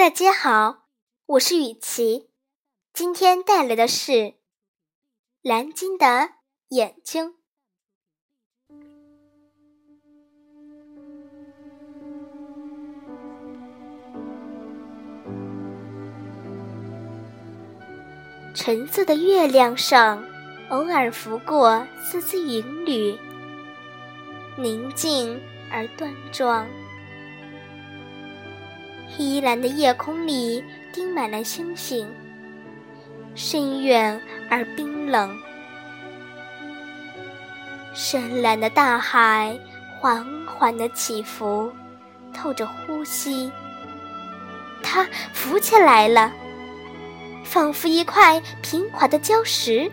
大家好，我是雨琪，今天带来的是蓝鲸的眼睛。橙色的月亮上，偶尔拂过丝丝云缕，宁静而端庄。黑蓝的夜空里钉满了星星，深远而冰冷。深蓝的大海缓缓地起伏，透着呼吸。它浮起来了，仿佛一块平滑的礁石。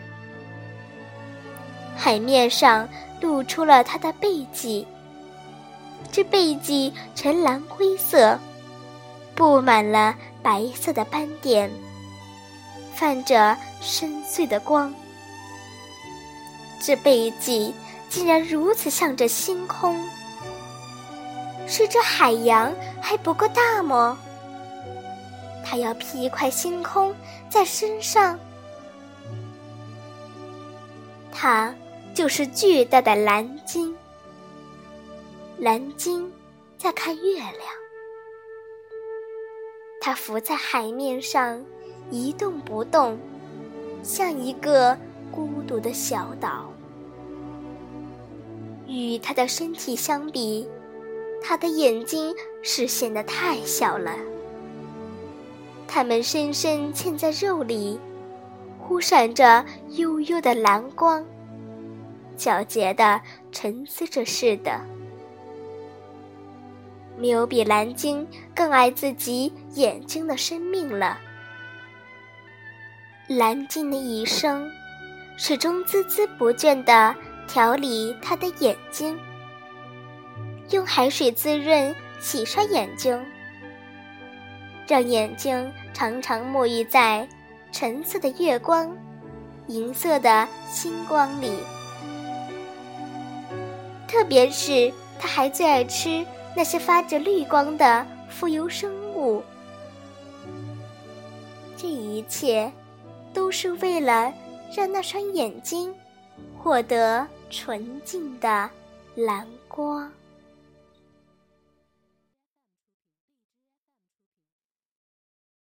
海面上露出了它的背脊，这背脊呈蓝灰色。布满了白色的斑点，泛着深邃的光。这背脊竟然如此向着星空，是这海洋还不够大吗？它要披一块星空在身上。它就是巨大的蓝鲸。蓝鲸在看月亮。它浮在海面上，一动不动，像一个孤独的小岛。与它的身体相比，它的眼睛是显得太小了。它们深深嵌在肉里，忽闪着幽幽的蓝光，皎洁的沉思着似的。没有比蓝鲸更爱自己眼睛的生命了。蓝鲸的一生，始终孜孜不倦地调理它的眼睛，用海水滋润、洗刷眼睛，让眼睛常常沐浴在橙色的月光、银色的星光里。特别是，它还最爱吃。那些发着绿光的浮游生物，这一切都是为了让那双眼睛获得纯净的蓝光。